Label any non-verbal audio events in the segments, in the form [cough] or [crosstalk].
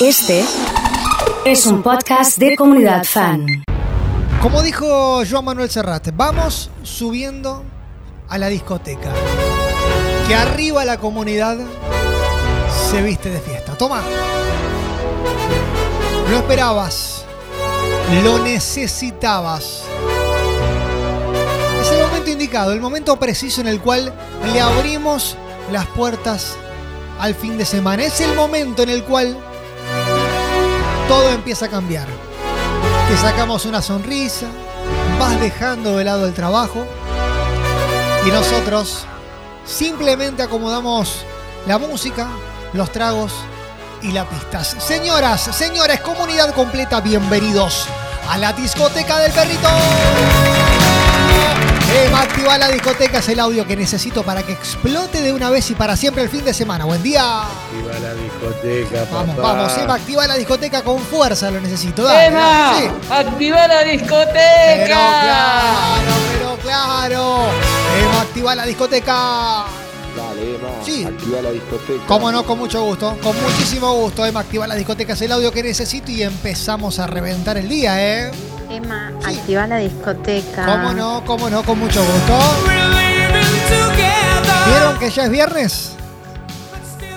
Este es un podcast de comunidad fan. Como dijo Joan Manuel Serrat, vamos subiendo a la discoteca. Que arriba la comunidad se viste de fiesta. Toma. Lo esperabas. Lo necesitabas. Es el momento indicado, el momento preciso en el cual le abrimos las puertas al fin de semana. Es el momento en el cual todo empieza a cambiar. Te sacamos una sonrisa, vas dejando de lado el trabajo y nosotros simplemente acomodamos la música, los tragos y las pistas. Señoras, señores, comunidad completa, bienvenidos a la discoteca del perrito. Emma, activa la discoteca, es el audio que necesito para que explote de una vez y para siempre el fin de semana. Buen día. Activa la discoteca, Vamos, papá. vamos, Emma, activa la discoteca con fuerza, lo necesito. Dale, ¡Emma! sí. ¡Activa la Pero discoteca! claro, pero claro. Emma, activa la discoteca. Dale, Emma. Sí. Activa la discoteca. Cómo no, con mucho gusto. Con muchísimo gusto, Emma, activa la discoteca, es el audio que necesito y empezamos a reventar el día, ¿eh? Emma, Sí. activa la discoteca. Cómo no, cómo no, con mucho gusto. ¿Vieron que ya es viernes?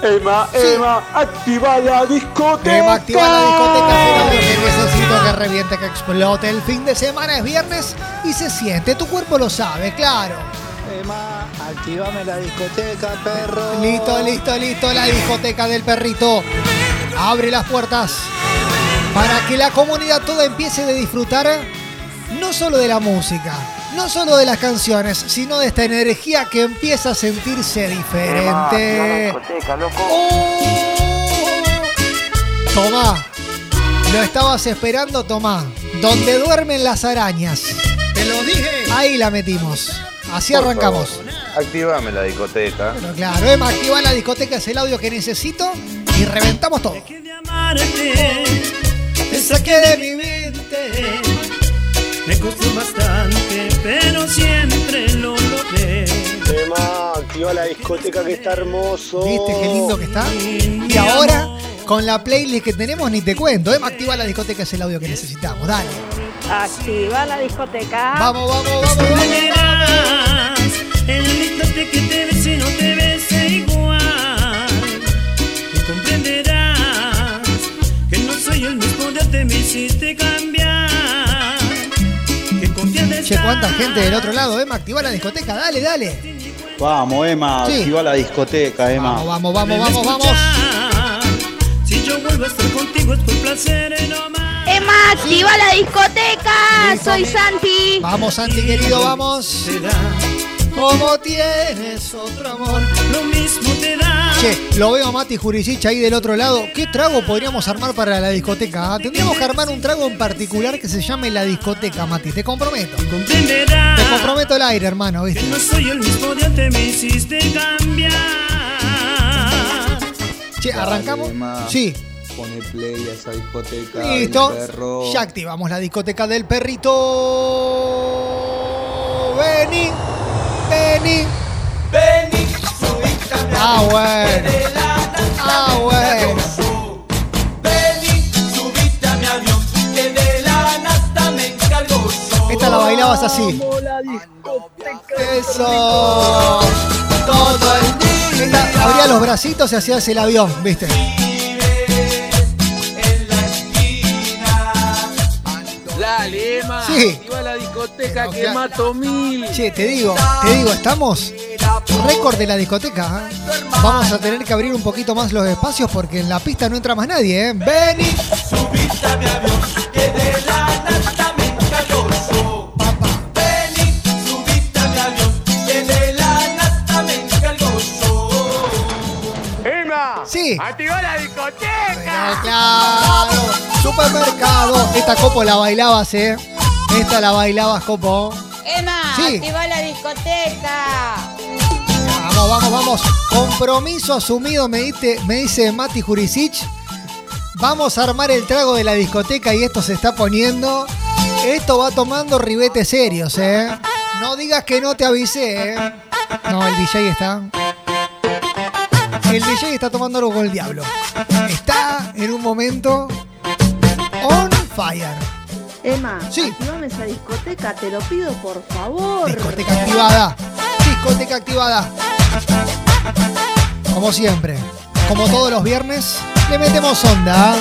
Emma, Sí. Emma, activa la discoteca. Emma, activa la discoteca, que necesito que reviente, que explote. El fin de semana es viernes y se siente, tu cuerpo lo sabe, claro. Emma, activame la discoteca, perro. Listo, listo, listo, la discoteca del perrito. Abre las puertas para que la comunidad toda empiece a disfrutar no solo de la música, no solo de las canciones, sino de esta energía que empieza a sentirse diferente. ¡Oh! Tomá, lo estabas esperando, tomá. Donde duermen las arañas. Te lo dije. Ahí la metimos. Así Por arrancamos. favor, Activame la discoteca. Pero claro, Emma, activa la discoteca, es el audio que necesito y reventamos todo. Te saqué de mi mente. Me costó bastante, pero siempre lo logré. Emma, activa la discoteca que está hermoso. ¿Viste qué lindo que está? Y ahora, con la playlist que tenemos, ni te cuento. Emma, activa la discoteca, es el audio que necesitamos. Dale. Activa la discoteca. Vamos, vamos, vamos. vamos. Comprenderás el instante que te ves y no te ves antes, me hiciste cambiar. Che, cuánta gente del otro lado. Emma, activa la discoteca. Dale, dale. Vamos, Emma, Sí. activa la discoteca, Emma. Vamos, vamos, vamos, vamos, vamos. Si yo vuelvo a estar contigo es por placer más. Emma, activa la discoteca. Soy Santi. Vamos, Santi, querido, vamos. Te da Como tienes otro amor. lo mismo te da. Che, lo veo a Mati Jurisic ahí del otro lado. ¿Qué trago podríamos armar para la discoteca? ah? Tendríamos que armar un trago en particular que se llame la discoteca, Mati. Te comprometo. Te comprometo el aire, hermano, Que ¿viste? no soy el mismo de antes, me hiciste cambiar. Che, ¿arrancamos? Sí. Pone play a esa discoteca. Listo. del perro. Ya activamos la discoteca del perrito. Vení, vení. Ah, bueno. Ah, bueno. Esta la bailabas así. Eso. Todo el día. Esta, abría los bracitos y hacías el avión, ¿viste? Dale, Emma. Sí. Activa la discoteca que mato mil. Che, te digo, te digo, estamos récord de la discoteca. ¿eh? Vamos a tener que abrir un poquito más los espacios porque en la pista no entra más nadie, ¿eh? Vení. Papá. Emma, Sí. activa la Pero discoteca. claro. Supermercado. Esta copo la bailabas, ¿eh? Esta la bailabas, copo. Emma, Sí. activa la discoteca. Vamos, vamos. Compromiso asumido, me, dice, me dice Mati Jurisic. Vamos a armar el trago de la discoteca y esto se está poniendo. Esto va tomando ribetes serios, ¿eh? No digas que no te avisé, ¿eh? No, el DJ está. El DJ está tomando algo con el diablo. Está en un momento on fire. Emma, Sí. activame esa discoteca, te lo pido por favor. Discoteca activada. Discoteca activada. Como siempre, como todos los viernes, le metemos onda.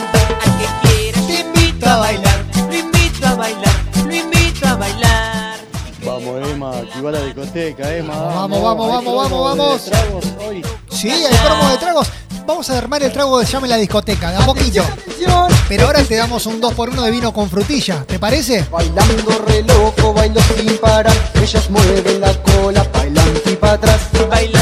Te invito a bailar, lo invito a bailar, lo invito a bailar. Vamos, Emma, activa la discoteca, Emma. Vamos, vamos, vamos, vamos, vamos. tragos hoy. Sí, hay promo de tragos. Vamos a armar el trago de llame la discoteca, de a poquito. Pero ahora te damos un 2x1 de vino con frutilla, ¿te parece? Bailando re loco, bailo sin parar. Ellas mueven la cola, bailan y para atrás. Bailando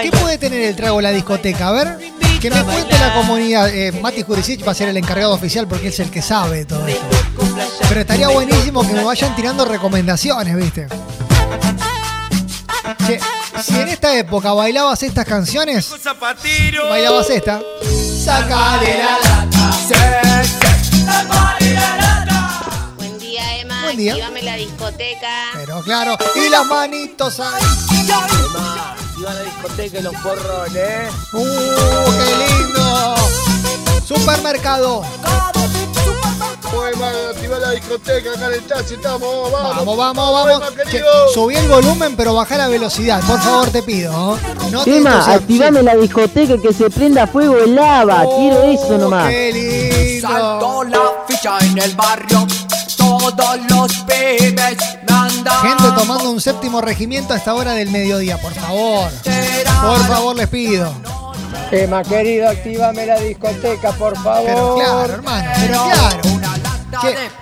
¿qué puede tener el trago la discoteca? A ver, que me cuente la comunidad. Eh, Mati Jurisic va a ser el encargado oficial porque es el que sabe todo esto. Pero estaría buenísimo que me vayan tirando recomendaciones, ¿viste? Che, si en esta época bailabas estas canciones, bailabas esta. Sacale la Buen día, Emma. Buen día. Activame la discoteca. Pero claro, y las manitos ahí. Emma, activa la discoteca y los porrones. ¡Uh, qué lindo! Supermercado. Emma, activa la discoteca, acá en el taxi estamos, vamos. Vamos, vamos, vamos. Querido. subí el volumen, pero bajá la velocidad, por favor, te pido. No te Emma, activame la discoteca que se prenda fuego el lava. Oh, Quiero eso nomás. ¡Qué lindo! la ficha en el barrio. Todos los pibes. Gente tomando un séptimo regimiento a esta hora del mediodía, por favor. Por favor, les pido. Emma, querido, activame la discoteca, por favor. Pero claro, hermano, pero claro.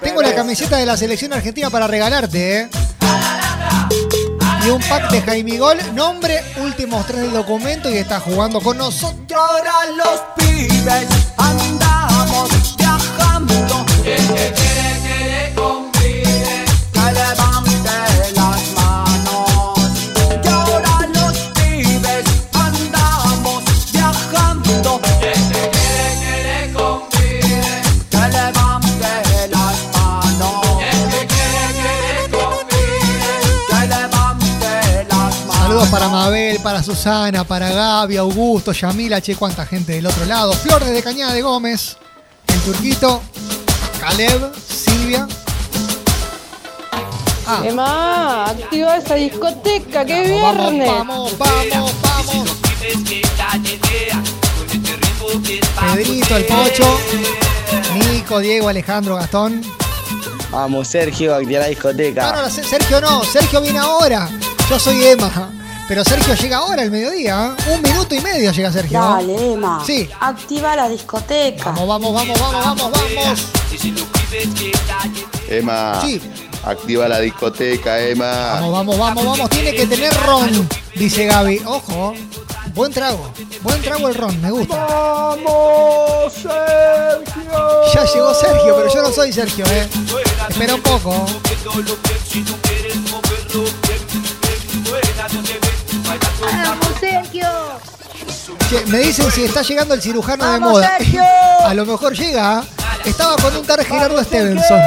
Tengo la camiseta de la selección argentina para regalarte, ¿eh? Y un pack de Jaime Gol, nombre, últimos tres del documento y está jugando con nosotros. Ahora los pibes Susana, para Gaby, Augusto, Yamila, che, cuánta gente del otro lado. Flor desde Cañada de Gómez, el Turquito, Caleb, Silvia. Ah, Emma, activa esa discoteca, que vamos, viernes. vamos, vamos, vamos. Pedrito, el Pocho, Nico, Diego, Alejandro, Gastón. Vamos, Sergio, activa la discoteca. No, no, Sergio no, Sergio viene ahora. Yo soy Emma. Pero Sergio llega ahora al mediodía. ¿eh? Un minuto y medio llega Sergio. Dale, Emma. Sí. Activa la discoteca. Vamos, vamos, vamos, vamos, vamos, vamos. Emma, Sí. activa la discoteca, Emma. Vamos, vamos, vamos, vamos. Tiene que tener ron, dice Gaby. Ojo. Buen trago. Buen trago el ron, me gusta. ¡Vamos, Sergio! Ya llegó Sergio, pero yo no soy Sergio, eh. Espera un poco. Sergio! Che, me dicen si está llegando el cirujano de ¡Vamos, moda. Sergio! [laughs] A lo mejor llega. Estaba con un tal Gerardo Stevenson.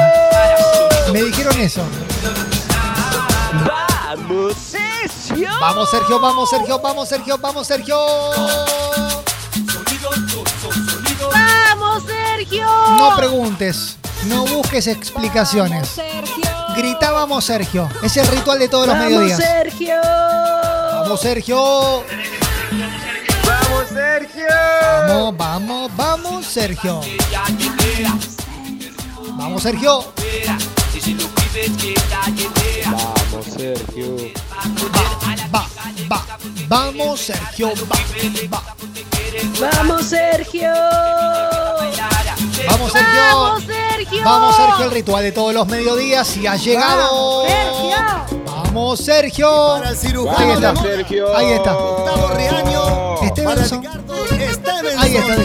Me dijeron eso. Vamos, Sergio. Vamos, Sergio, vamos, Sergio, vamos, Sergio, vamos, Sergio. ¡Vamos, Sergio! No preguntes, no busques explicaciones. Gritábamos Sergio. Es el ritual de todos los ¡Vamos, mediodías. Sergio! Vamos, Sergio. ¡Vamos, Sergio! Vamos, vamos, vamos, Sergio. Vamos, Sergio. Vamos, Sergio. Va, va. Vamos, Sergio. Va, va. ¡Vamos, Sergio! Vamos, Sergio. ¡Vamos, Sergio! Vamos, Sergio, el ritual de todos los mediodías y ha llegado. Sergio! Vamos, Sergio. Ahí está. Vamos, Sergio. Ahí está. Reaño. Stevenson. Ahí está.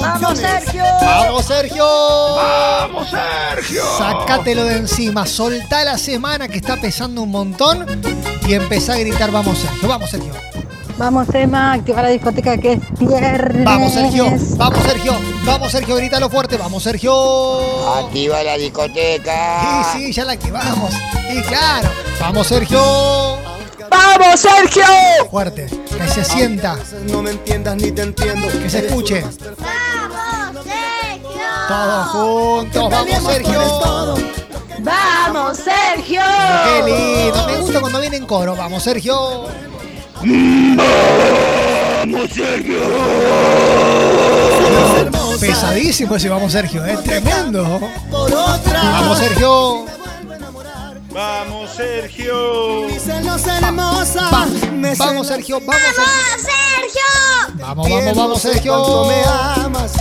¡Vamos, Sergio! Vamos, Sergio. Vamos, Sergio. Sácatelo de encima. Soltá la semana que está pesando un montón y empezá a gritar, vamos, Sergio. Vamos, Sergio. Vamos, Emma, activa la discoteca que es viernes. Vamos, Sergio. Vamos, Sergio. Vamos, Sergio. Grítalo fuerte. Vamos, Sergio. Activa la discoteca. Sí, sí, ya la activamos. Y claro. Vamos, Sergio. ¡Vamos, Sergio! Fuerte. Que se sienta. No me entiendas ni te entiendo. Que se escuche. ¡Vamos, Sergio! Todos juntos. Vamos, Sergio. ¡Vamos, Sergio! Qué lindo. Me gusta cuando viene en coro. Vamos, Sergio. Pesadísimo ese vamos, Sergio. Es tremendo. Por otra. Vamos, Sergio. Vamos, Sergio. Va- Vamos, Sergio. Vamos, Sergio. ¡Sergio! Vamos, vamos, vamos, Sergio. me amas,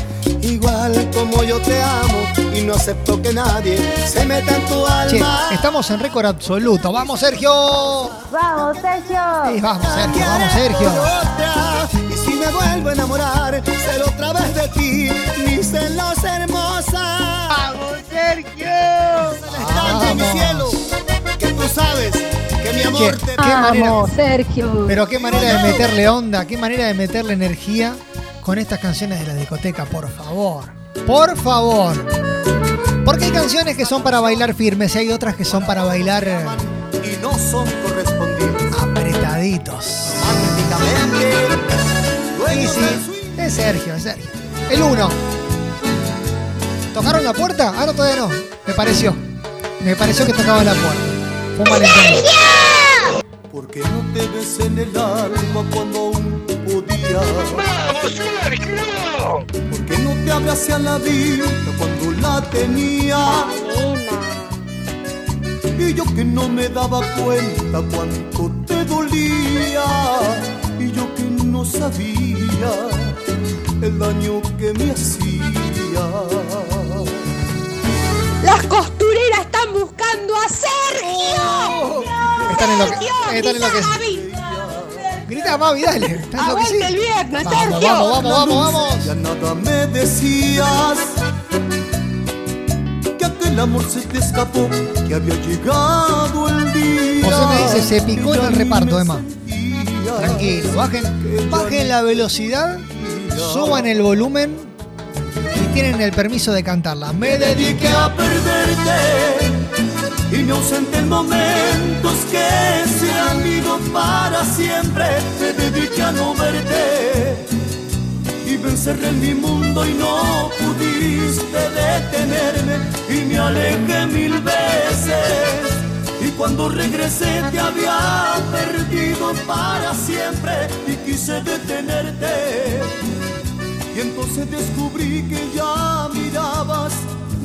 igual como yo te amo, y no acepto que nadie se meta en tu Che, alma. estamos en récord absoluto. Vamos, Sergio. ¡Vamos, Sergio! Sí, vamos, Sergio. Vamos, Sergio. y si me vuelvo a enamorar, será otra vez de ti, mi celos hermosa. ¡Vamos, Sergio! de mi Vamos. cielo, que tú sabes que mi amor Che, te qué manera. ¡Vamos, Sergio! Pero qué manera de meterle onda, qué manera de meterle energía con estas canciones de la discoteca, por favor. Por favor. Porque hay canciones que son para bailar firmes y hay otras que son para bailar eh, y no son correspondidos. apretaditos. Sí, sí, es Sergio, es Sergio. El uno. ¿Tocaron la puerta? Ah, no, todavía no. Me pareció. Me pareció que tocaban la puerta. Fue un malentendido. Porque no te ves en el alma cuando aún podía. ¡Vamos, Sergio! Porque no te abracé a la vida cuando la tenía. Y yo que no me daba cuenta cuánto te dolía. Y yo que no sabía el daño que me hacía. ¡Las costureras están buscando a Sergio! Están en lo que, están en lo que Grita Mavi, dale. Están en lo que sí. ¡Aguante el viernes, Vamos, Sergio! vamos, vamos, vamos, vamos. Ya nada me decías que aquel amor se te escapó, que había llegado el día. José me dice, se picó en el reparto, Emma. Tranquilo, bajen, bajen la velocidad, suban el volumen y tienen el permiso de cantarla. Me dediqué a perderte y me ausenté en momentos no verte y me en mi mundo y no pudiste detenerme y me alejé mil veces. Y cuando regresé te había perdido para siempre y quise detenerte. Y entonces descubrí que ya mirabas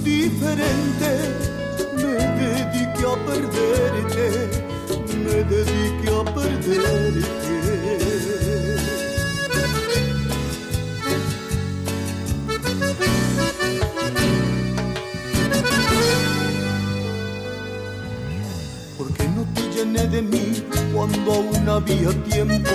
diferente. Me dediqué a perderte, me dediqué a perderte. No te llené de mí cuando aún había tiempo.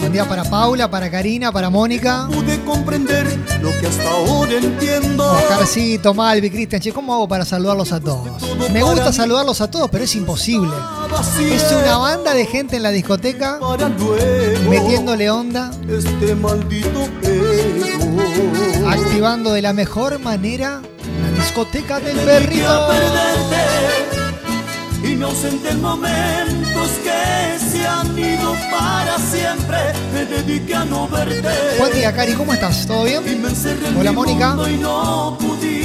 Buen día para Paula, para Karina, para Mónica. Pude comprender lo que hasta ahora entiendo. Oscarcito, Malvi, Cristian, che, ¿cómo hago para saludarlos a todos? Me gusta saludarlos a todos, pero es imposible. Es una banda de gente en la discoteca metiéndole onda, este maldito activando de la mejor manera la discoteca del perrito. Y me ausenté en momentos que se han ido para siempre. Me dediqué a no verte. Buen día, Cari, ¿cómo estás? ¿Todo Y bien? me encerré en Hola, Mónica. y no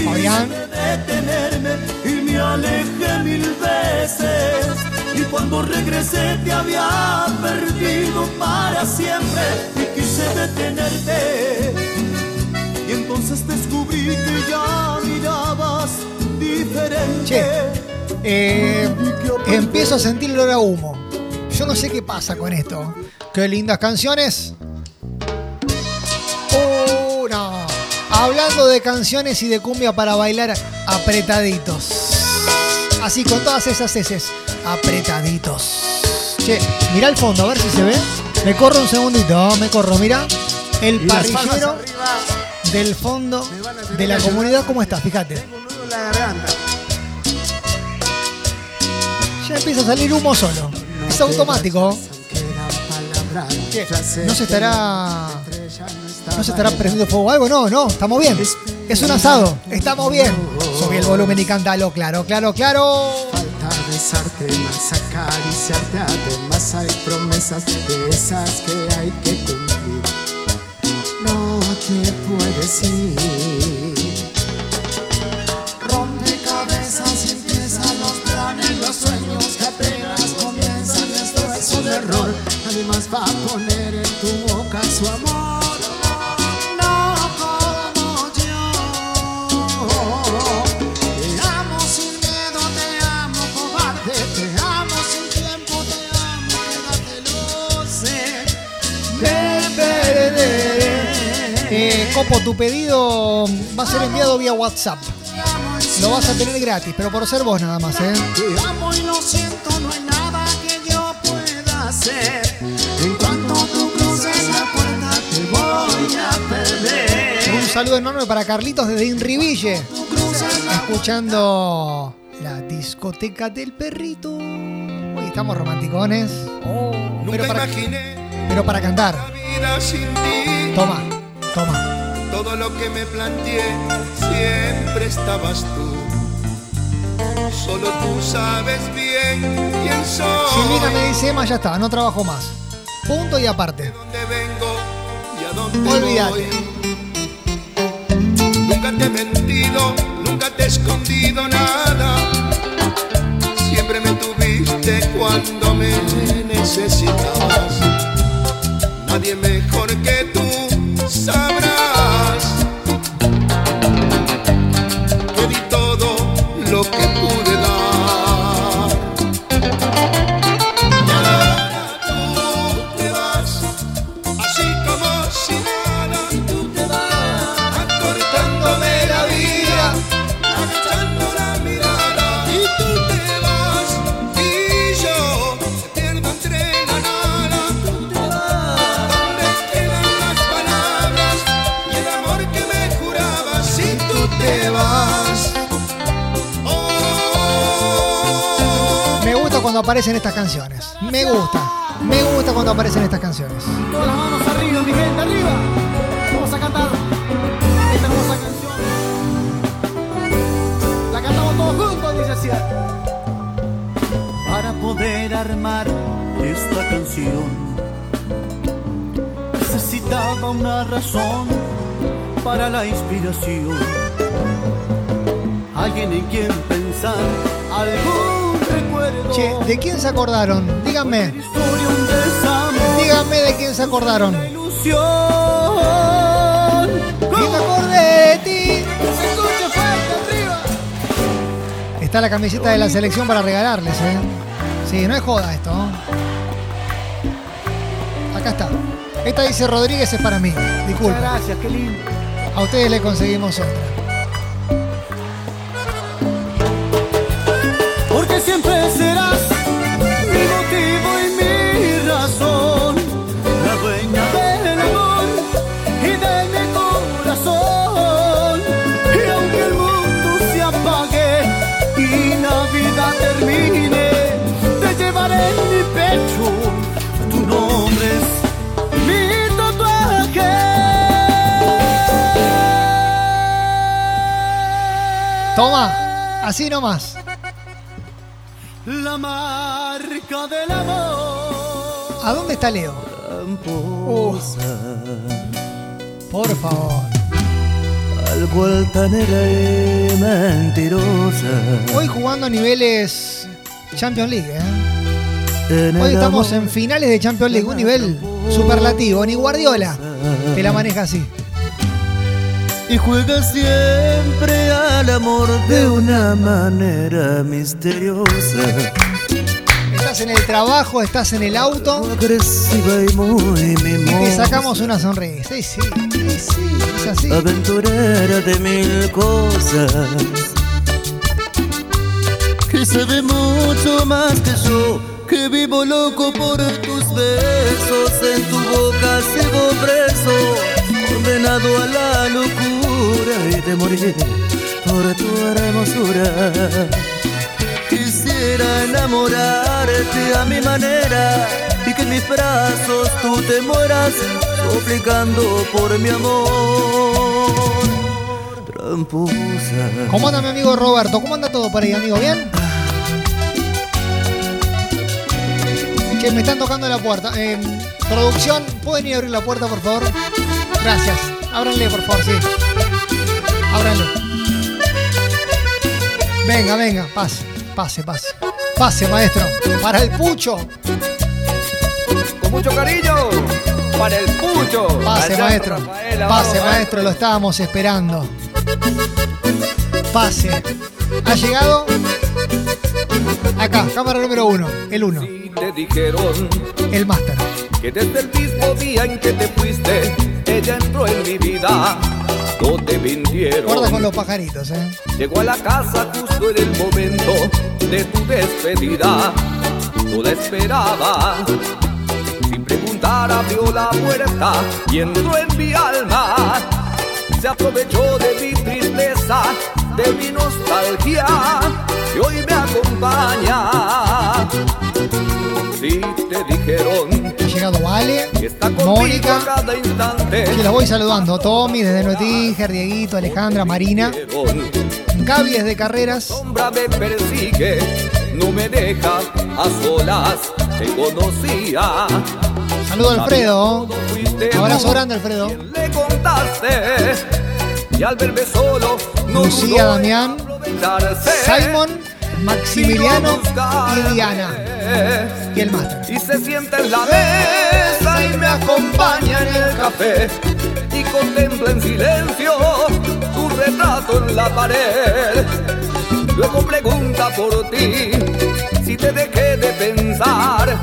Fabián. detenerme y me alejé mil veces. Y cuando regresé te había perdido para siempre y quise detenerte. Y entonces descubrí que ya mirabas diferente. Che, eh, empiezo a sentir el olor a humo. Yo no sé qué pasa con esto. Qué lindas canciones. No. Hablando de canciones y de cumbia para bailar apretaditos. Así con todas esas heces. Apretaditos. Che, mira el fondo, a ver si se ve. Me corro un segundito, me corro, mira. El parrillero del fondo de la comunidad. ¿cómo está? Fíjate. Tengo un nudo en la garganta. Empieza a salir humo solo. Es automático. Che, ¿No se estará. ¿No se estará prendiendo fuego algo? No, no, estamos bien. Es un asado, estamos bien. Subí el volumen y cántalo, claro, claro, claro. Falta besarte más, acariciarte además hay promesas de esas que hay que cumplir. No te puedes ir. Sueños que apenas comienzan. Esto es un error. Nadie más va a poner en tu boca su amor. No como yo. Te amo sin miedo, te amo cobarde, te amo sin tiempo, te amo, quédatelo sé. Perderé. Eh, Copo, tu pedido va a ser enviado vía WhatsApp. Lo vas a tener gratis, pero por ser vos nada más, ¿eh? Te amo y lo siento, no hay nada que yo pueda hacer. En cuanto tú cruces la puerta, te voy a perder. Un saludo enorme para Carlitos desde Inriville. Escuchando la discoteca del perrito. Hoy estamos romanticones. Oh, pero, para, pero para cantar. Toma, toma. Todo lo que me planteé, siempre estabas tú. Solo tú sabes bien quién soy. Silvina me dice, Emma, ya está, no trabajo más. Punto y aparte. dónde vengo y a dónde Olvídate. voy. Nunca te he mentido, nunca te he escondido nada. Siempre me tuviste cuando me necesitabas. Nadie mejor que tú sabrás aparecen estas canciones. Me gusta. Me gusta cuando aparecen estas canciones. Todas las manos arriba, mi gente, arriba. Vamos a cantar esta hermosa canción. La cantamos todos juntos, dice así. Para poder armar esta canción necesitaba una razón para la inspiración. Alguien en quien pensar, algún recuerdo. Che, ¿de quién se acordaron? Díganme. Díganme de quién se acordaron. me acordé de ti. Está la camiseta de la selección para regalarles, ¿eh? Sí, no es joda esto. ¿no? Acá está. Esta dice Rodríguez es para mí. Disculpe. Gracias, qué lindo. A ustedes le conseguimos otra. Siempre serás mi motivo y mi razón, la dueña del amor y de mi corazón. Y aunque el mundo se apague y la vida termine, te llevaré en mi pecho. Tu nombre es mi tatuaje. Toma, así nomás. La marca del amor. ¿A dónde está Leo? Por favor. algo altanera y mentirosa. Hoy jugando a niveles Champions League, ¿eh? Hoy estamos en finales de Champions League, un nivel superlativo. Ni Guardiola te la maneja así. Y juega siempre al amor de una manera misteriosa. Estás en el trabajo, estás en el auto y te sacamos una sonrisa. Sí, sí, sí, sí, es así. Aventurera de mil cosas. Que sabe mucho más que yo. Que vivo loco por tus besos. En tu boca sigo preso. Condenado a la locura y de morir por tu hermosura. Enamorarte a mi manera y que en mis brazos tú te mueras, suplicando por mi amor. Tramposa. ¿Cómo anda mi amigo Roberto? ¿Cómo anda todo por ahí, amigo? ¿Bien? Che, me están tocando la puerta. Eh, producción, ¿pueden ir a abrir la puerta, por favor? Gracias. Ábranle, por favor, sí. Ábranle. Venga, venga, pase, pase, pase. Pase, maestro. Para el pucho. Con mucho cariño, para el pucho. Pase, Allá, maestro. Rafaela, Pase, vamos, maestro, lo estábamos esperando. Pase. ¿Ha llegado? Acá, cámara número uno. El uno. Te dijeron El máster. que desde el mismo día en que te fuiste, ella entró en mi vida. No te mintieron. Guarda con los pajaritos, eh. Llegó a la casa justo en el momento de tu despedida. No la esperaba. Sin preguntar abrió la puerta y entró en mi alma. Se aprovechó de mi tristeza, de mi nostalgia, y hoy me acompaña. Si te dijeron Ha llegado Vale, Mónica. cada instante. Que los voy saludando. Tommy desde Nuetinger, Dieguito, Alejandra, Marina. Gaby desde Carreras. sombra me persigue, no me deja a solas, te conocía. Saludo a Alfredo. Fuiste Abrazo grande, Alfredo. Le contaste y al verme solo no Lucía, Damián. Simon, Maximiliano y Diana. Y el máster. Y se sienta en la mesa y me acompaña en el café y contempla en silencio tu retrato en la pared. Luego pregunta por ti si te dejé de pensar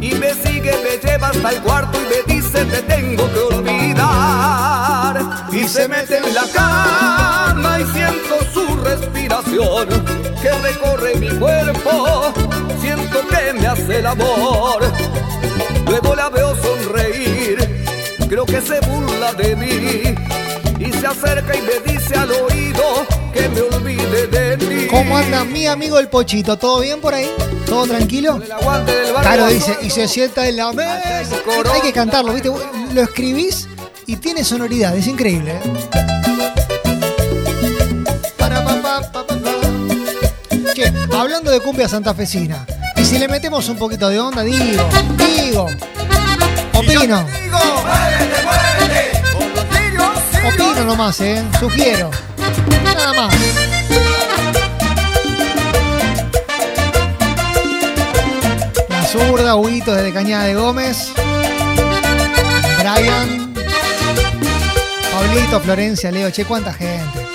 y me sigue, me lleva hasta el cuarto y me dice te tengo que olvidar. Y se mete en la cama y siento su respiración que recorre mi cuerpo. Siento que me hace el amor. Luego la veo sonreír, creo que se burla de mí y se acerca y me dice al oído que me olvide de ti. ¿Cómo anda mi amigo el Pochito? ¿Todo bien por ahí? ¿Todo tranquilo? Claro, dice, y se sienta en la mesa. Hay que cantarlo, ¿viste? Lo escribís y tiene sonoridad, es increíble. ¿eh? Che, hablando de cumbia santafesina, y si le metemos un poquito de onda, digo, digo, opino. Opino nomás, ¿eh? Sugiero. Nada más. La zurda, Huguito desde Cañada de Gómez. Brian. Pablito, Florencia, Leo. Che, cuánta gente.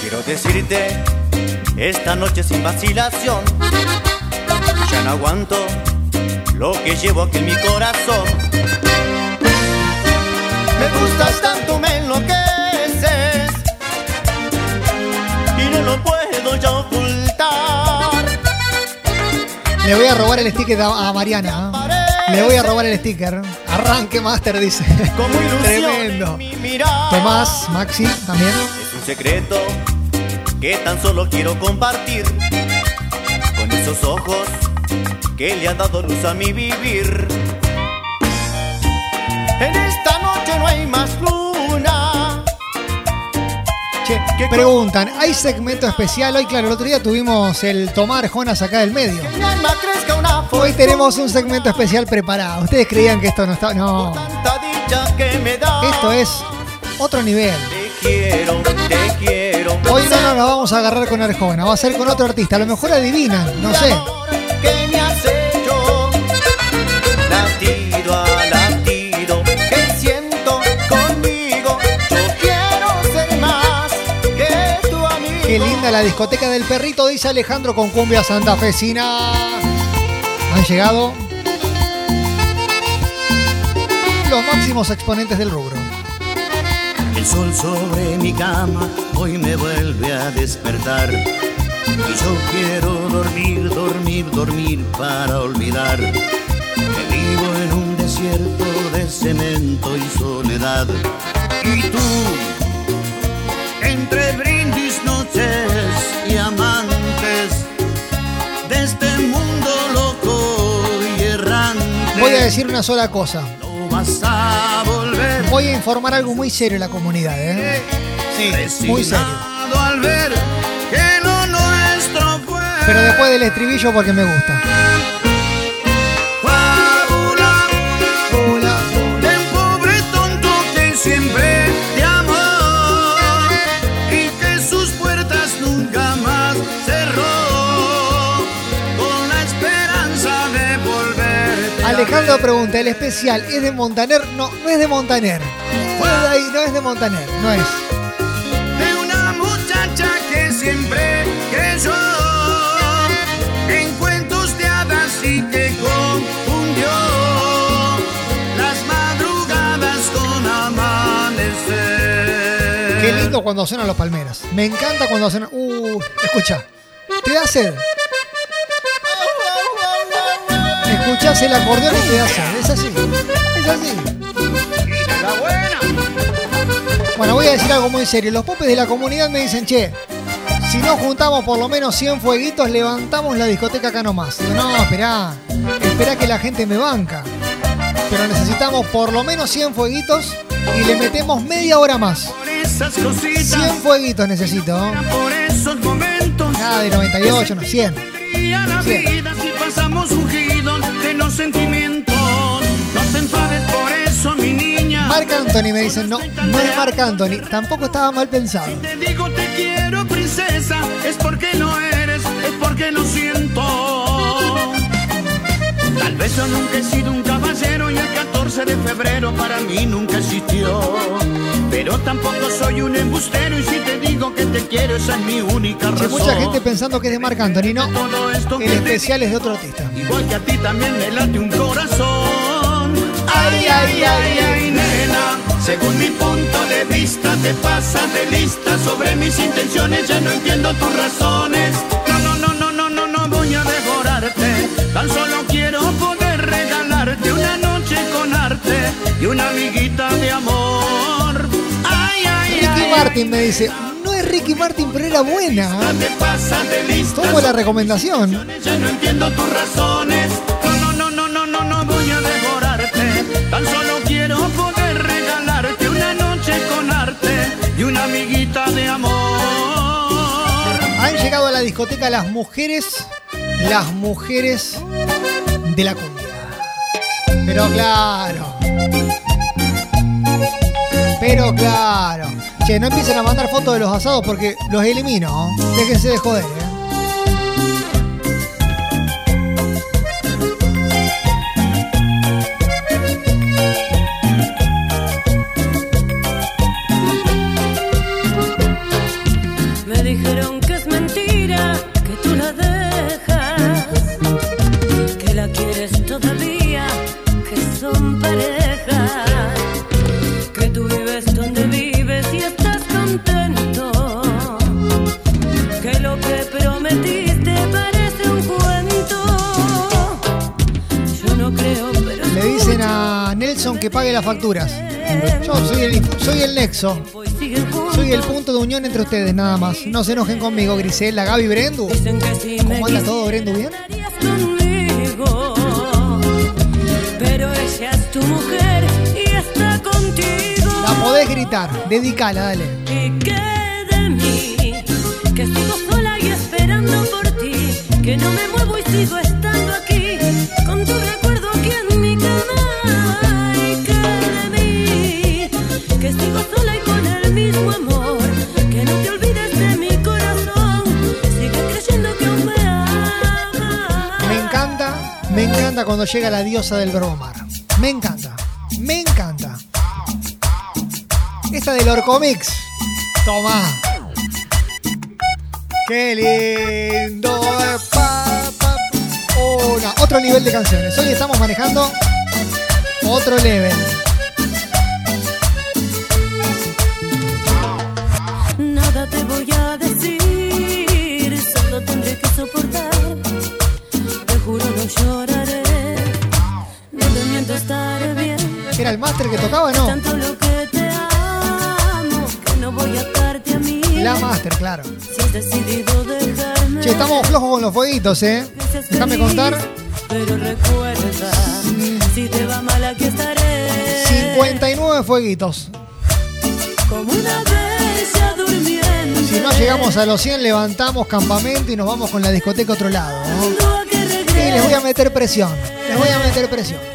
Quiero decirte esta noche sin vacilación. Ya no aguanto lo que llevo aquí en mi corazón. Me gustas tanto, me enloqueces. Y no lo puedo ya ocultar. Le voy a robar el sticker a Mariana. ¿eh? Le voy a robar el sticker. Arranque Master, dice. Como [laughs] Tremendo. Tomás, Maxi, también. Es un secreto que tan solo quiero compartir con esos ojos que le han dado luz a mi vivir. En esta noche no hay más luna. Che, preguntan, ¿hay segmento especial? Hoy, claro, el otro día tuvimos el tomar Jonas acá del medio. Hoy tenemos un segmento especial preparado. Ustedes creían que esto no estaba. No. Esto es otro nivel. Quiero, te quiero. Hoy no nos vamos a agarrar con Arjona, va a ser con otro artista. A lo mejor adivinan, no sé. Linda la discoteca del perrito, dice Alejandro con cumbia santafesina. Han llegado los máximos exponentes del rubro. el sol sobre mi cama hoy me vuelve a despertar y yo quiero dormir dormir dormir para olvidar que vivo en un desierto de cemento y soledad y tú entre brindis Voy a decir una sola cosa. Voy a informar algo muy serio a la comunidad, ¿eh? Sí, muy serio. Pero después del estribillo porque me gusta. Alejandro pregunta, ¿el especial es de Montaner? No, no es de Montaner. No es de ahí, no es de Montaner, no es. de una muchacha que siempre creyó en cuentos de hadas y que confundió las madrugadas con amanecer. Qué lindo cuando suenan los palmeras. Me encanta cuando suenan. Uh, escucha. Te da sed escuchás el acordeón y te. Es así. Es así. Está buena. Bueno, voy a decir algo muy serio. Los popes de la comunidad me dicen, che, si no juntamos por lo menos 100 fueguitos, levantamos la discoteca acá nomás. Digo, no, esperá. Esperá que la gente me banca. Pero necesitamos por lo menos 100 fueguitos y le metemos media hora más. 100 fueguitos necesito. Nada de 98, no, 100. 100 balsamos ungidos de los sentimientos. No te enfades por eso, mi niña. Marc Anthony me dicen, no, no es Marc Anthony. Tampoco estaba mal pensado. Si te digo te quiero, princesa, es porque no eres, es porque lo siento. Tal vez yo nunca he sido un caballero y el 14 de febrero para mí nunca existió. Pero tampoco soy un embustero y si te digo que te quiero, esa es mi única razón. mucha gente pensando que es de Marc Anthony, no. El especial es de otro artista. Igual que a ti también me late un corazón. Ay, ay, ay, ay, nena. Según mi punto de vista, te pasas de lista sobre mis intenciones. Ya no entiendo tus razones. No, no, no, no, no, no, no voy a devorarte. Tan solo quiero poder regalarte una noche con arte y una amiguita de amor. Ricky. Martin me dice, no es Ricky Martin, pero era buena. Tomo la recomendación. Ya no entiendo tus razones. No, no, no, no, no, no, no voy a devorarte. Tan solo quiero poder regalarte una noche con arte y una amiguita de amor. Han llegado a la discoteca las mujeres, las mujeres de la cumbia. Pero claro. Pero claro. Che, no empiecen a mandar fotos de los asados porque los elimino. ¿no? Déjense de joder, ¿eh? Que pague las facturas. Yo soy el, soy el nexo. Soy el punto de unión entre ustedes, nada más. No se enojen conmigo, Grisela, Gaby, Brendu. ¿Cómo anda todo, Brendu? ¿Bien? conmigo, pero ella es tu mujer y está contigo. La podés gritar. Dedicala, dale. Y que de mí, que sigo sola y esperando por ti, que no me muevo y sigo estando cuando llega la diosa del bromar. Me encanta, me encanta. Esta del Orcomix. Toma. Qué lindo. pa, otro nivel de canciones. Hoy estamos manejando otro level. ¿Era el máster que tocaba no? Tanto lo que te amo, que no voy a darte a mí. La Master, claro. Si has decidido dejarme. Che, estamos flojos con los fueguitos, ¿eh? Déjame contar. Pero recuerda, si te va mal aquí estaré. 59 fueguitos. Como una ya durmiendo. Si no llegamos a los 100, levantamos campamento y nos vamos con la discoteca a otro lado. ¿no? Y les voy a meter presión. Les voy a meter presión.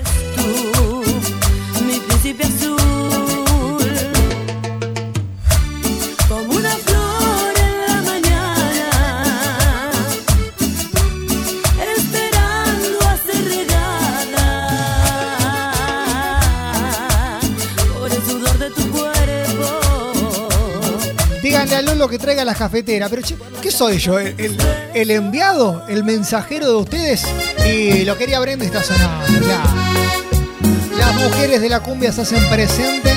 Díganle a Lolo que traiga las cafeteras. Pero, che, ¿qué soy yo? ¿El, el- el enviado? ¿El mensajero de ustedes? Y lo quería Brenda está sonando. ya. Las mujeres de la cumbia se hacen presente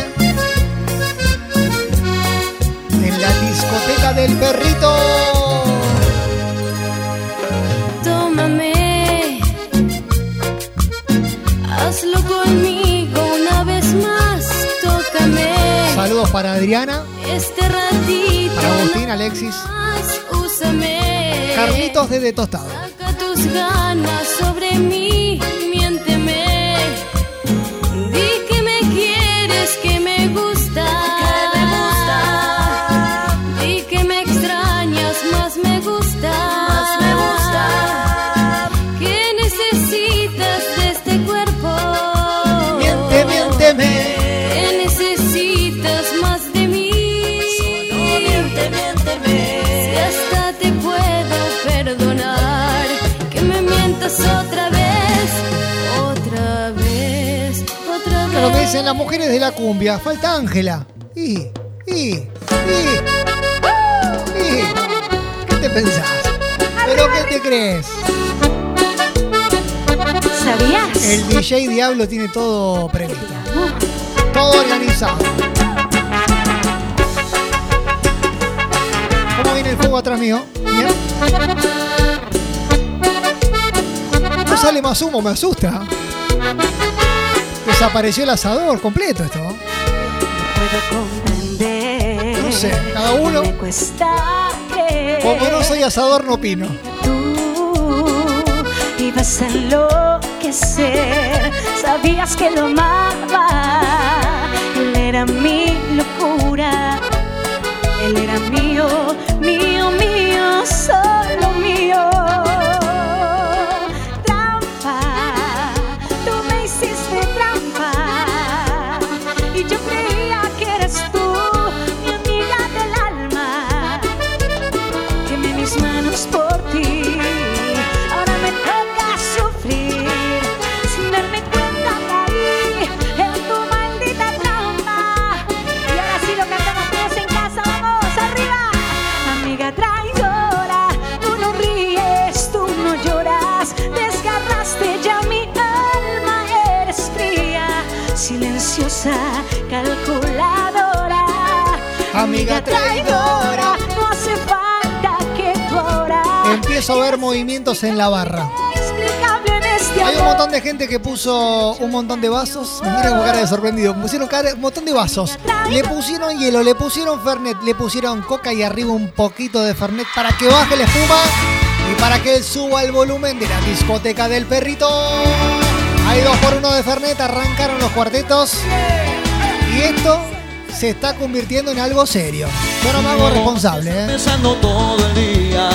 en la discoteca del perrito. Tómame, hazlo conmigo una vez más, tócame. Saludos para Adriana, Este ratito Agustín, Alexis, úsame. Carlitos de Tostado. Saca tus ganas sobre mí, dicen las mujeres de la cumbia. Falta Ángela. Y, y, y, y. ¿Qué te pensás? ¿Pero qué te crees? ¿Sabías? El DJ Diablo tiene todo previsto. Todo organizado. ¿Cómo viene el fuego atrás mío? Bien. No sale más humo, me asusta. Desapareció el asador completo esto. Puedo. No sé, cada uno. Como no soy asador, no opino. Tú ibas a enloquecer. Sabías que lo amaba. Él era mi locura. Él era mío, Amiga traidora. No hace falta que tú ahora Empiezo a ver movimientos en la barra. este Hay un montón de gente que puso un montón de vasos. Me miran con cara de sorprendido. Pusieron cara- un montón de vasos. Le pusieron hielo, le pusieron Fernet, le pusieron coca y arriba un poquito de Fernet para que baje la espuma y para que él suba el volumen de la discoteca del perrito. Hay dos por uno de Fernet, arrancaron los cuartetos. Y esto se está convirtiendo en algo serio. Yo no me hago responsable, ¿eh? Pensando todo el día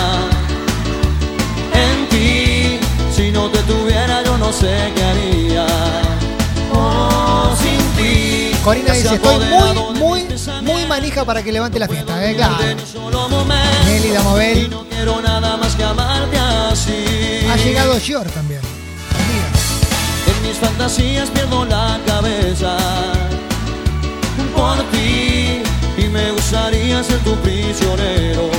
en ti. Si no te tuviera, yo no sé qué haría. Oh, sin ti. Corina dice, estoy muy, muy, muy manija para que levante la fiesta, ¿eh? Claro. Nelly Damobel. No quiero nada más que amarte así. Ha llegado Gior también. En mis fantasías pierdo la cabeza y me gustaría ser tu prisionero.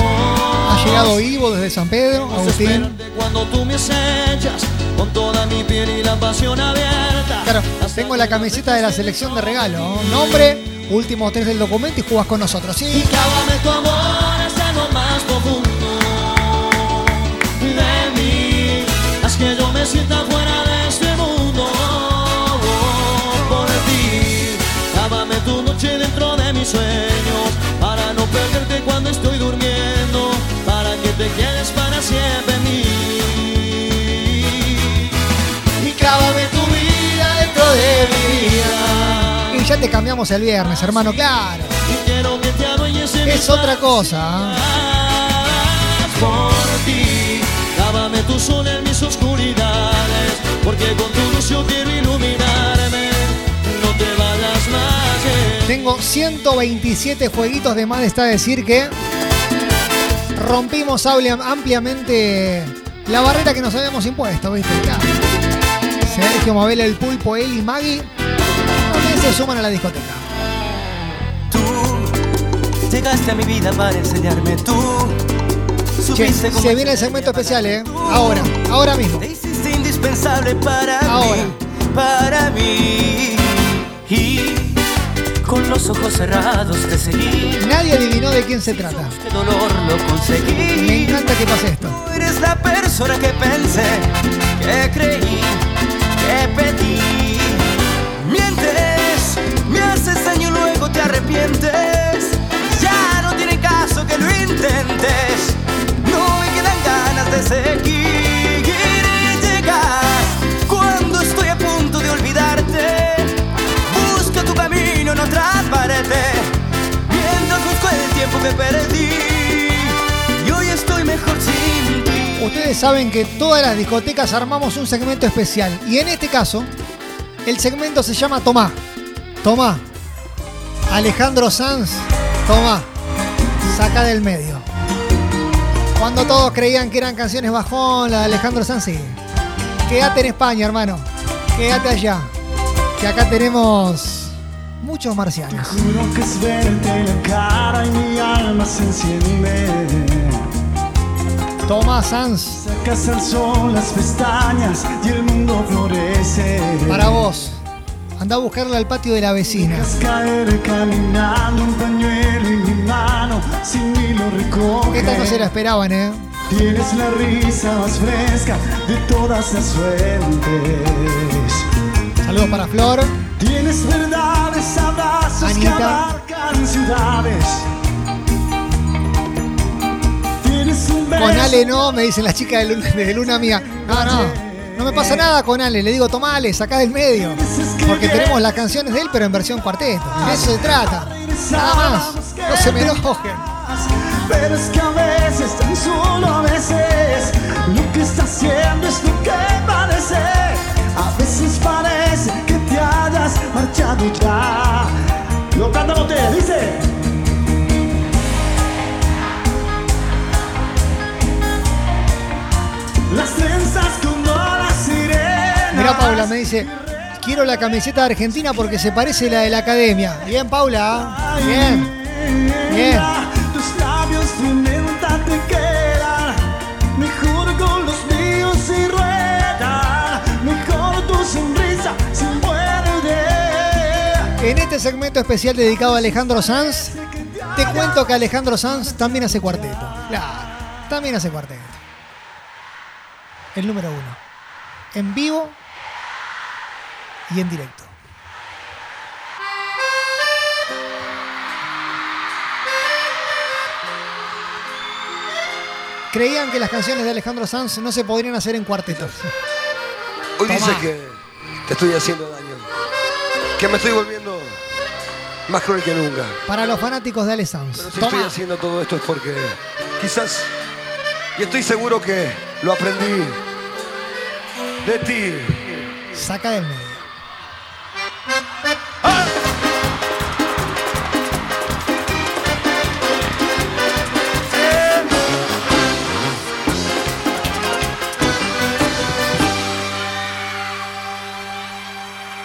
Oh, Ha llegado Ivo desde San Pedro, Agustín. cuando tú me acechas con toda mi piel y la pasión abierta. Claro, tengo la camiseta de la selección de regalo. ¿no? Nombre, últimos tres del documento y jugás con nosotros. Sí, Clávame tu amor hasta lo más profundo de mí. Haz que yo me sienta fuera de este mundo mis sueños para no perder me estoy durmiendo para que te quedes para siempre en mí. Y clávame tu vida dentro de mi vida. Y ya te cambiamos el viernes, hermano, claro. Y quiero que te Es otra cosa. ¿ah? por ti. Tu sol en mis oscuridades, porque con tu luz yo quiero iluminarme. Tengo 127 jueguitos de más, está decir que rompimos amplia- ampliamente la barrera que nos habíamos impuesto, ¿viste? Claro. Sergio Mabel, el pulpo, él y Maggie también se suman a la discoteca. Llegaste a mi vida para enseñarme tú. Che, se viene el segmento especial, ¿eh? Ahora, ahora mismo. es indispensable para Ahora. mí, para mí. Con los ojos cerrados te seguí. Nadie adivinó de quién se trata. Qué dolor lo conseguí. Me encanta que pase esto. Tú eres la Ustedes saben que todas las discotecas armamos un segmento especial. Y en este caso, el segmento se llama Tomá. Tomá. Alejandro Sanz, Tomá. Saca del medio. Cuando todos creían que eran canciones bajón, la de Alejandro Sanz, sí. Quédate en España, hermano. Quédate allá. Que acá tenemos muchos marcianos. Tomás Sanz, Sacas al sol las pestañas y el mundo florece. para vos. Anda a buscarla al patio de la vecina. Dejas caer caminando un pañuelo en mi mano, sin mí lo recoge. Esta no se la esperaban, ¿eh? Tienes la risa más fresca de todas las fuentes. Saludos para Flor. Tienes verdades, abrazos que Anita. abarcan ciudades. Con Ale no, me dicen las chicas de Luna, de Luna Mía. No, no. No me pasa nada con Ale. Le digo, tomale, sacá del medio. Porque tenemos las canciones de él, pero en versión cuarteto. De eso se trata. Nada más. No se me enojen. Pero es que a veces, tan solo a veces, lo que está haciendo es lo que parece. Paula me dice. Quiero la camiseta de Argentina porque se parece a la de la academia. Bien, Paula. Bien. Bien. Muerde En este segmento especial dedicado a Alejandro Sanz, te cuento que Alejandro Sanz también hace cuarteto. Claro, también hace cuarteto. El número uno. En vivo y en directo. Creían que las canciones de Alejandro Sanz no se podrían hacer en cuartetos. Hoy dice Tomá. que te estoy haciendo daño. Que me estoy volviendo más cruel que nunca. Para los fanáticos de Ale Sanz. Pero si Tomá. estoy haciendo todo esto es porque quizás, y estoy seguro que lo aprendí de ti. Saca del medio.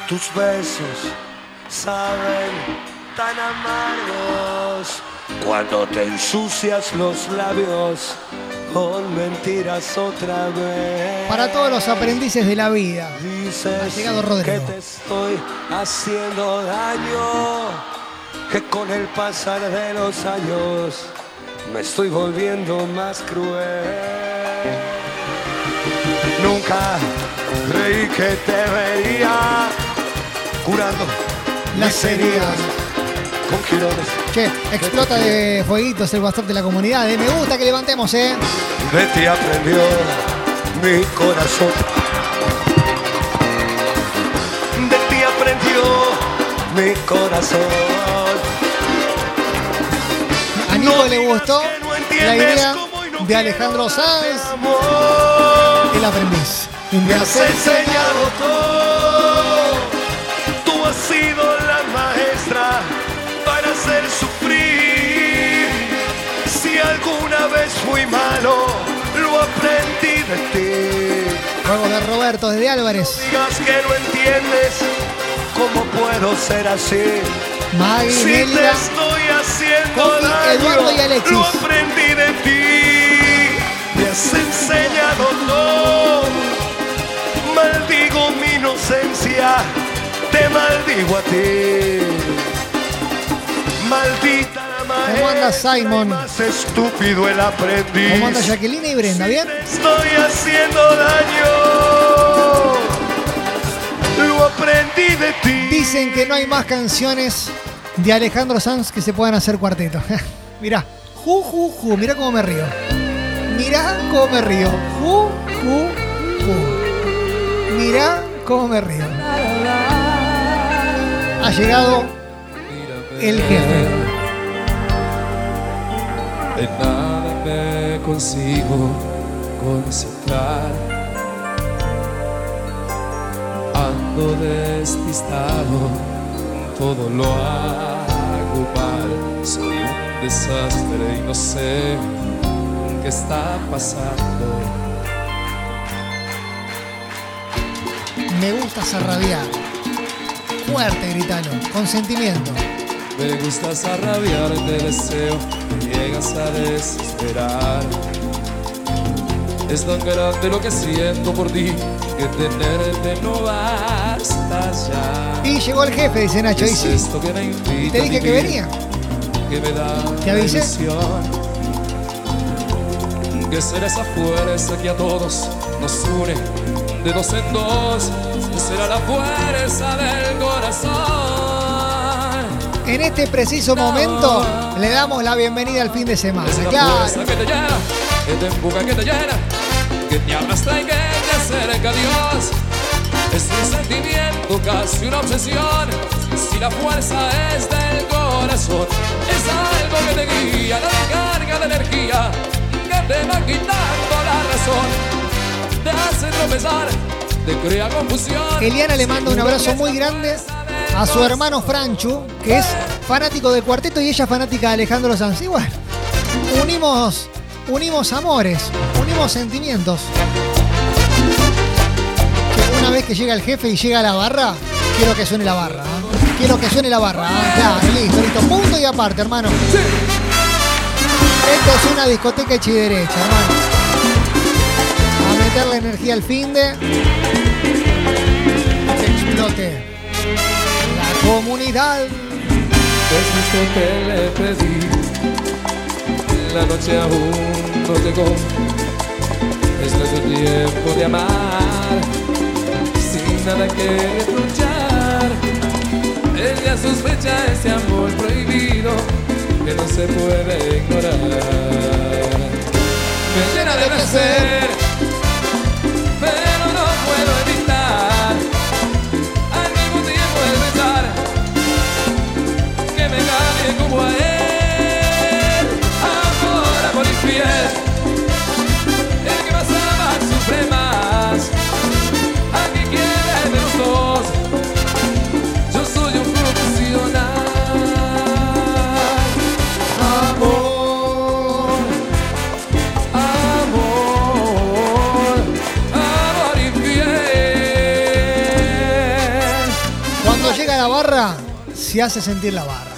Tus besos saben tan amargos cuando te ensucias los labios con mentiras otra vez. Para todos los aprendices de la vida. Ha Dices llegado que Rodrigo. te estoy haciendo daño, que con el pasar de los años me estoy volviendo más cruel. Nunca creí que te vería curando Las heridas con girones. Che, explota de fueguitos el WhatsApp de la comunidad. eh. Me gusta que levantemos, ¿eh? De ti aprendió mi corazón. De ti aprendió mi corazón. A Nico le gustó la idea de Alejandro Sanz, el aprendiz. Me has enseñado todo. Hacer sufrir. Si alguna vez fui malo, lo aprendí de ti. Juego de Roberto desde Álvarez. Digas que no entiendes cómo puedo ser así. Maggie, Si te estoy haciendo Coqui, daño, Eduardo y Alexis. lo aprendí de ti. Me has enseñado todo. Maldigo mi inocencia, te maldigo a ti. Maldita la maestra, ¿Cómo anda Simon? más estúpido el aprendiz. ¿Cómo anda Jacqueline y Brenda? ¿Bien? Estoy haciendo daño. Lo aprendí de ti. Dicen que no hay más canciones de Alejandro Sanz que se puedan hacer cuarteto. [laughs] mirá, ju, ju, ju, mirá cómo me río. Mirá cómo me río. Ju, ju, ju. Mirá cómo me río. Ha llegado el jefe. En nada me consigo concentrar. Ando despistado, todo lo hago mal. Soy un desastre y no sé qué está pasando. Me gusta zarrabiar. Fuerte, gritalo, con sentimiento. Me gustas a rabiar, te deseo, me llegas a desesperar. Es tan grande lo que siento por ti que tenerte no basta ya. Y llegó el jefe, dice Nacho. ¿Qué Y es sí, esto que me invita te a dije que vivir, venía. Que me da ¿Te avisé? ilusión. Que será esa fuerza que a todos nos une de dos en dos. Será la fuerza del corazón. En este preciso momento le damos la bienvenida al fin de semana. Claro. que te llena, que te empuja, que te llena, que te arrastra y que te acerca a Dios. Es un sentimiento, casi una obsesión. Si la fuerza es del corazón, es algo que te guía, la carga de energía, que te va quitando la razón, te hace tropezar, te crea confusión. Eliana le manda un abrazo muy grande a su hermano Franchu, que es fanático de cuarteto y ella fanática de Alejandro Sanz. Y bueno, unimos, unimos amores, unimos sentimientos. Una vez que llega el jefe y llega a la barra, quiero que suene la barra. ¿ah? Quiero que suene la barra. ¿ah? Claro, listo, listo. Punto y aparte, hermano. Esto es una discoteca hecha y derecha, hermano. A meterle energía al fin de. Explote. Comunidad. Es que le pedí, la noche aún no llegó. Es nuestro tiempo de amar, sin nada que reprochar. Ella sospecha ese amor prohibido que no se puede ignorar. Me llena de placer, pero no puedo evitar como a él. Amor, amor infiel. El que más ama sufre más. Aquí quiere de los dos. Yo soy un profesional. Amor, amor, amor infiel. Cuando llega la barra, se hace sentir la barra.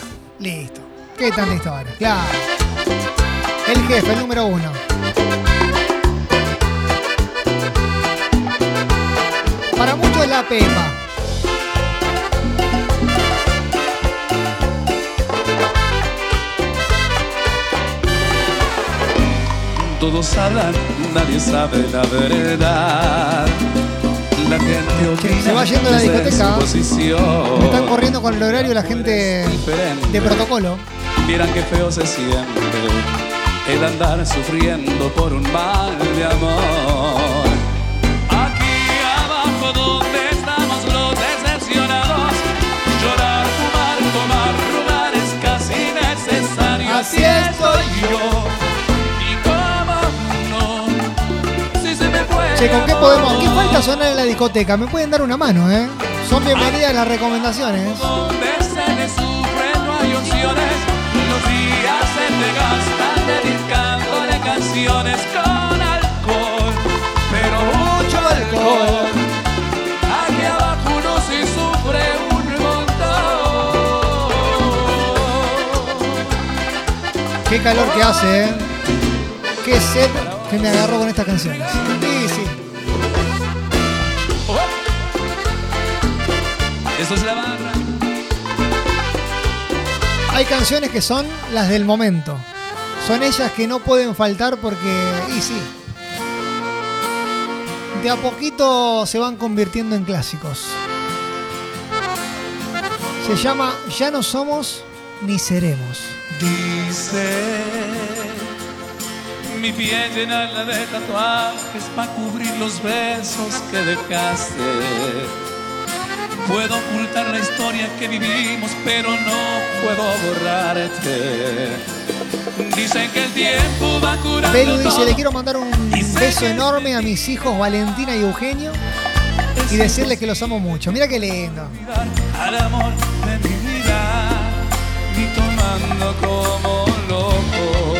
¿Qué tanta historia? Claro. El jefe, el número uno. Para muchos es la Pepa. Todos hablan, nadie sabe la verdad. La gente opina se va yendo a la discoteca. Me están corriendo con el horario la gente de protocolo. Vieran qué feo se siente el andar sufriendo por un mal de amor. Aquí abajo donde estamos los decepcionados, llorar, fumar, tomar, robar es casi necesario. Así estoy yo. Y cómo no, si se me fue. Che, ¿con qué podemos? ¿Qué falta sonar en la discoteca? Me pueden dar una mano, ¿eh? Son bienvenidas las recomendaciones. Te gastan dedicándole canciones con alcohol, pero mucho alcohol. Aquí abajo uno sí sufre un montón. Qué calor que hace, ¿eh? Qué sed que me agarró con estas canciones. Hay canciones que son las del momento. Son ellas que no pueden faltar porque, y sí, de a poquito se van convirtiendo en clásicos. Se llama Ya no somos ni seremos. Dice mi piel llenarla de tatuajes para cubrir los besos que dejaste. Puedo ocultar la historia que vivimos, pero no puedo borrarte. Dicen que el tiempo va curando Belu dice, le quiero mandar un beso enorme a mis hijos Valentina y Eugenio y decirles que los amo mucho. Mira qué lindo. al amor de mi vida, ni tomando como loco,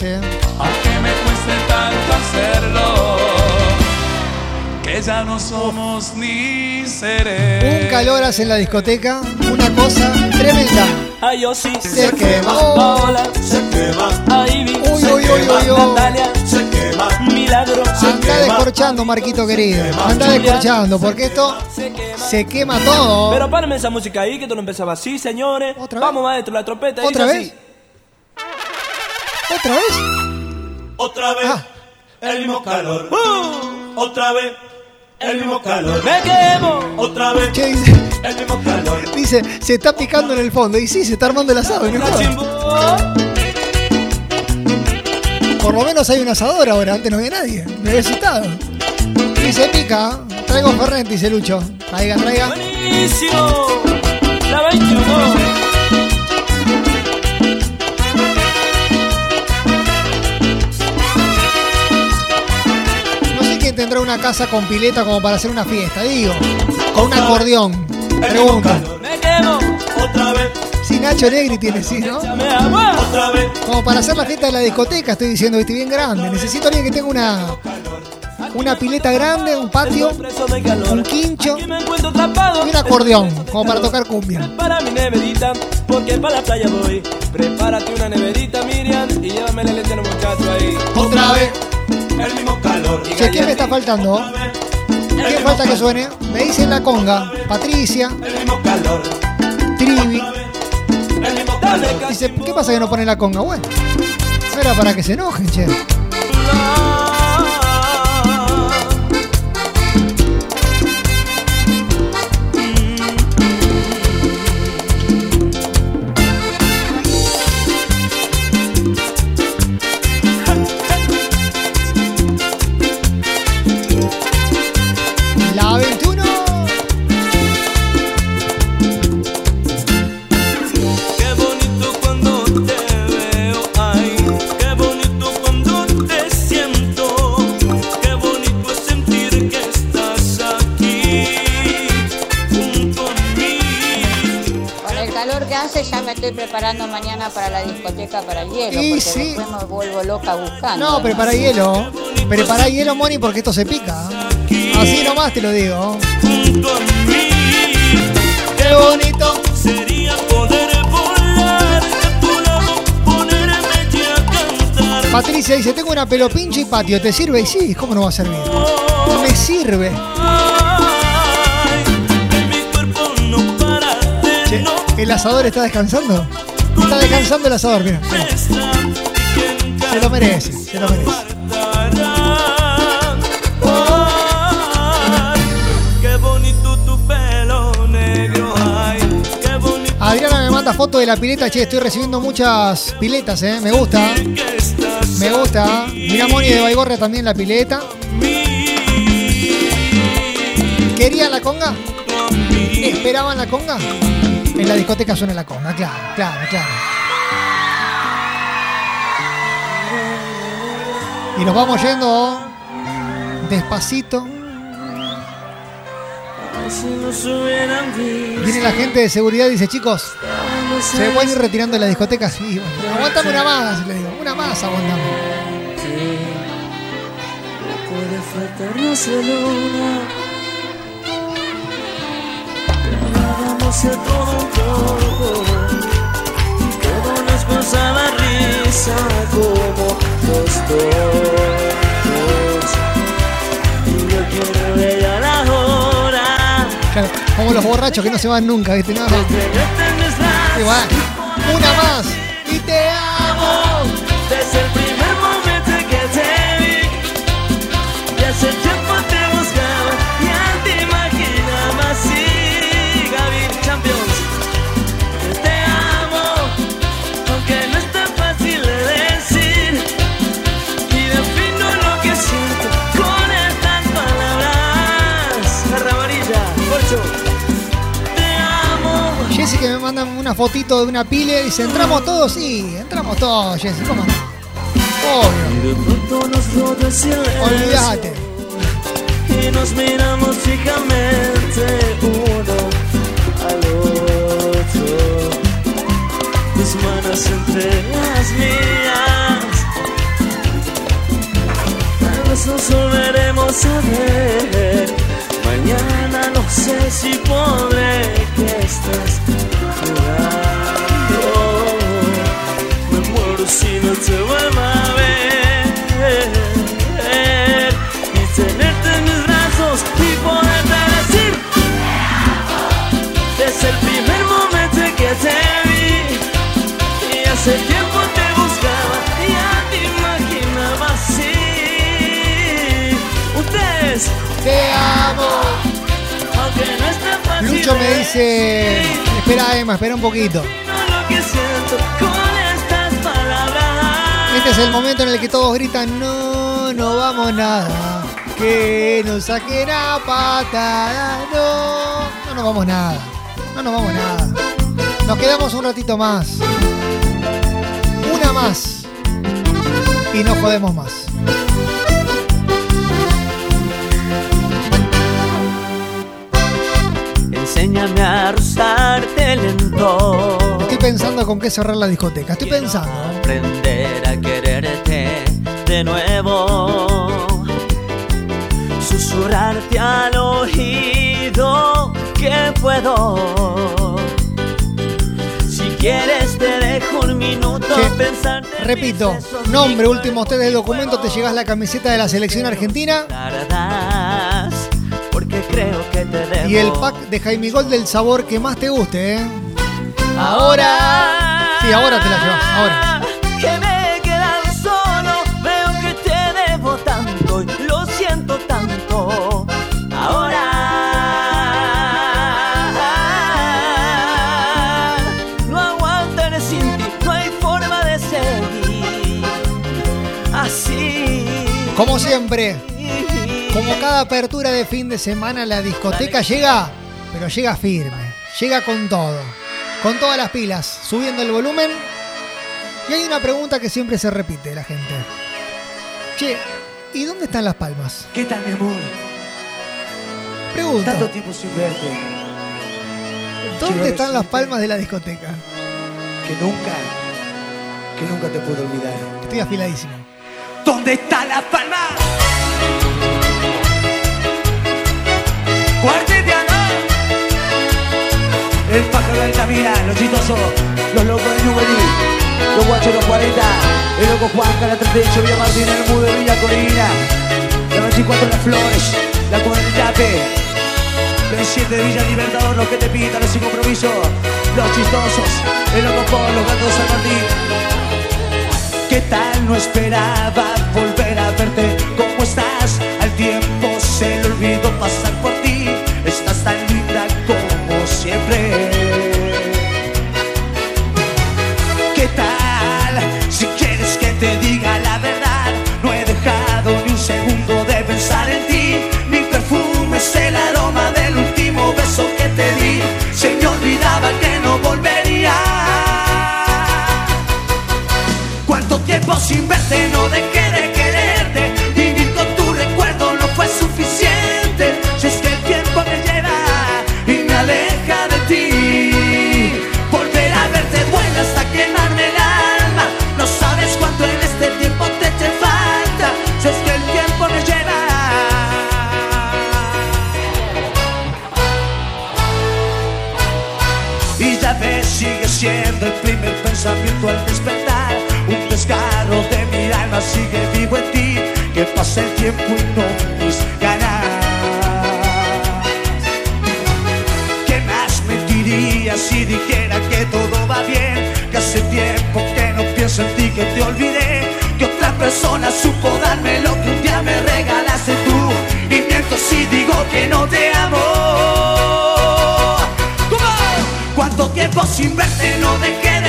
Aunque me cueste tanto hacerlo, que ya no somos ni seremos. Un calor hace en la discoteca, una cosa tremenda. Ay, yo sí Se quema. Paola se quema. Ay, vi Uy, se uy, uy, quema. uy, uy. Natalia se quema. Milagro Anda descorchando, Marquito querido. Anda descorchando, porque esto se quema todo. Pero párame esa música ahí que esto no empezaba así, señores. Vamos, maestro, la trompeta. ¿Otra vez? ¿Otra vez? Otra vez. El mismo calor. Otra vez. El mismo calor. ¡Me quemo! Otra vez. ¿Qué dice? El mismo calor. Dice, se está picando en el fondo. Y sí, se está armando el asado. no. Por lo menos hay un asador ahora. Antes no había nadie. Me había asustado. Y se pica. Traigo Fernet, dice Lucho. Traiga, traiga. Buenísimo. La 21. Tendrá una casa con pileta como para hacer una fiesta. Digo, con un acordeón. Pregunta. Otra vez. Nacho Negri tiene, sí, ¿no? Otra vez. Como para hacer la fiesta de la discoteca, estoy diciendo, viste, bien grande. Necesito a alguien que tenga una, una pileta grande, un patio, un quincho y un acordeón, como para tocar cumbia. Para mi neverita, porque para la playa voy. Prepárate una neverita, Miriam, y llévame la leche a los muchachos ahí. Otra vez. El mismo calor. Che, ¿quién me está faltando? ¿Quién falta que suene? Me dicen la conga. Patricia, El mismo calor. Trivi. El mismo calor. Dice, ¿qué pasa que no pone la conga? Bueno, no era para que se enojen, che. Preparando mañana para la discoteca para el hielo, Y porque sí. después me vuelvo loca buscando. No, prepara hielo. Prepara hielo, Moni, porque esto se pica. Así nomás te lo digo. Qué bonito sería poder volar a tu lado, ponerme ya a cantar. Patricia dice, tengo una pelo pinche y patio, ¿te sirve? Y sí, ¿cómo no va a servir? Me sirve. ¿El asador está descansando? Está descansando el asador, mira. Se lo merece, se lo merece. Adriana me manda foto de la pileta, che, estoy recibiendo muchas piletas, eh. Me gusta. Me gusta. Mira Moni de Baigorria también la pileta. ¿Querían la conga? ¿Esperaban la conga? En la discoteca suena la conga, claro, claro, claro. Y nos vamos yendo despacito. Viene la gente de seguridad y dice, chicos, se pueden ir retirando de la discoteca. Sí, bueno, aguantame una más, le digo, una más aguantame. A todo un poco. Todo nos causaba risa como los dos. Y yo quiero ver a la hora. Claro, como los borrachos que no se van nunca, ¿viste? Nada más. Bueno, una más. Y te una fotito de una pile. Dice, ¿entramos todos? Sí, entramos todos, Jessy. ¿Cómo no? Obvio. Y. Olvídate. y nos miramos fijamente uno al otro. Tus manos entre las mías. Tal vez nos volveremos a ver. Mañana no sé si podré te amo aunque no es tan fácil Lucho me dice, espera Emma, espera un poquito. lo que siento con estas palabras Este es el momento en el que todos gritan, no, no vamos nada. Que nos saquen a patada, no, no nos vamos nada. No nos vamos nada. Nos quedamos un ratito más. Una más. Y no jodemos más. Enséñame a rozarte lento. Estoy pensando con qué cerrar la discoteca. Estoy pensando. Aprender a quererte de nuevo. Susurrarte al oído que puedo. Si quieres te dejo un minuto pensar. Repito, nombre, último usted del documento, te llegas la camiseta de la selección argentina Tardas, porque creo que te debo. y el pack de Jaime Gold del sabor que más te guste, ¿eh? Ahora. Sí, ahora te la llevas, ahora. Que me he quedado solo, veo que te debo tanto y lo siento tanto. Ahora no aguantaré sin ti, no hay forma de seguir así. Como siempre, como cada apertura de fin de semana, la discoteca llega, pero llega firme, llega con todo, con todas las pilas, subiendo el volumen. Y hay una pregunta que siempre se repite la gente. Che, ¿y dónde están las palmas? ¿Qué tal, mi amor? Pregunta. Tanto tiempo sin verte. ¿Dónde están las palmas de la discoteca? que nunca, que nunca te puedo olvidar. Estoy afiladísimo. ¿Dónde está la palma? El pájaro de Camila, los chistosos, los locos de Newbery, los guachos de los 40, el loco Juan, la 38, Villa Martín, el Mudo, Villa Corina, la 24 Las Flores, la Cuba del Yape, el 7 de Villa Libertador, los que te pintan los sin compromiso, los chistosos, el loco Paul, los gatos de San Martín. ¿Qué tal? No esperaba volver a verte. ¿Cómo sin verte no dejé de quererte Vivir con tu recuerdo no fue suficiente. Si es que el tiempo me lleva y me aleja de ti. Volver a verte duele hasta quemarme el alma. No sabes cuánto en este tiempo te eché falta. Si es que el tiempo me lleva. Y ya ves, sigue siendo el primer pensamiento pasa el tiempo y no mis ganas. ¿Qué más mentiría si dijera que todo va bien? Que hace tiempo que no pienso en ti, que te olvidé Que otra persona supo darme lo que un día me regalaste tú. Y miento si digo que no te amo. Cuánto tiempo sin verte no dejé de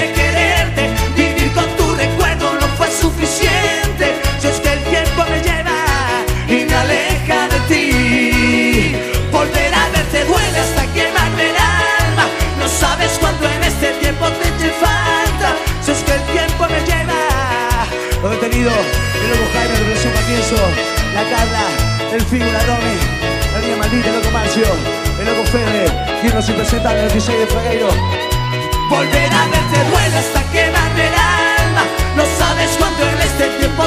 te falta, si es que el tiempo me lleva. Lo detenido, el loco Jaime, la depresión Matienzo, la Carla, el Figo, la Romy, la niña maldita, el loco Marcio, el loco Fede, quien nos representa el 16 de febrero. Volverá a verte duele hasta quemar el alma, no sabes cuánto en este tiempo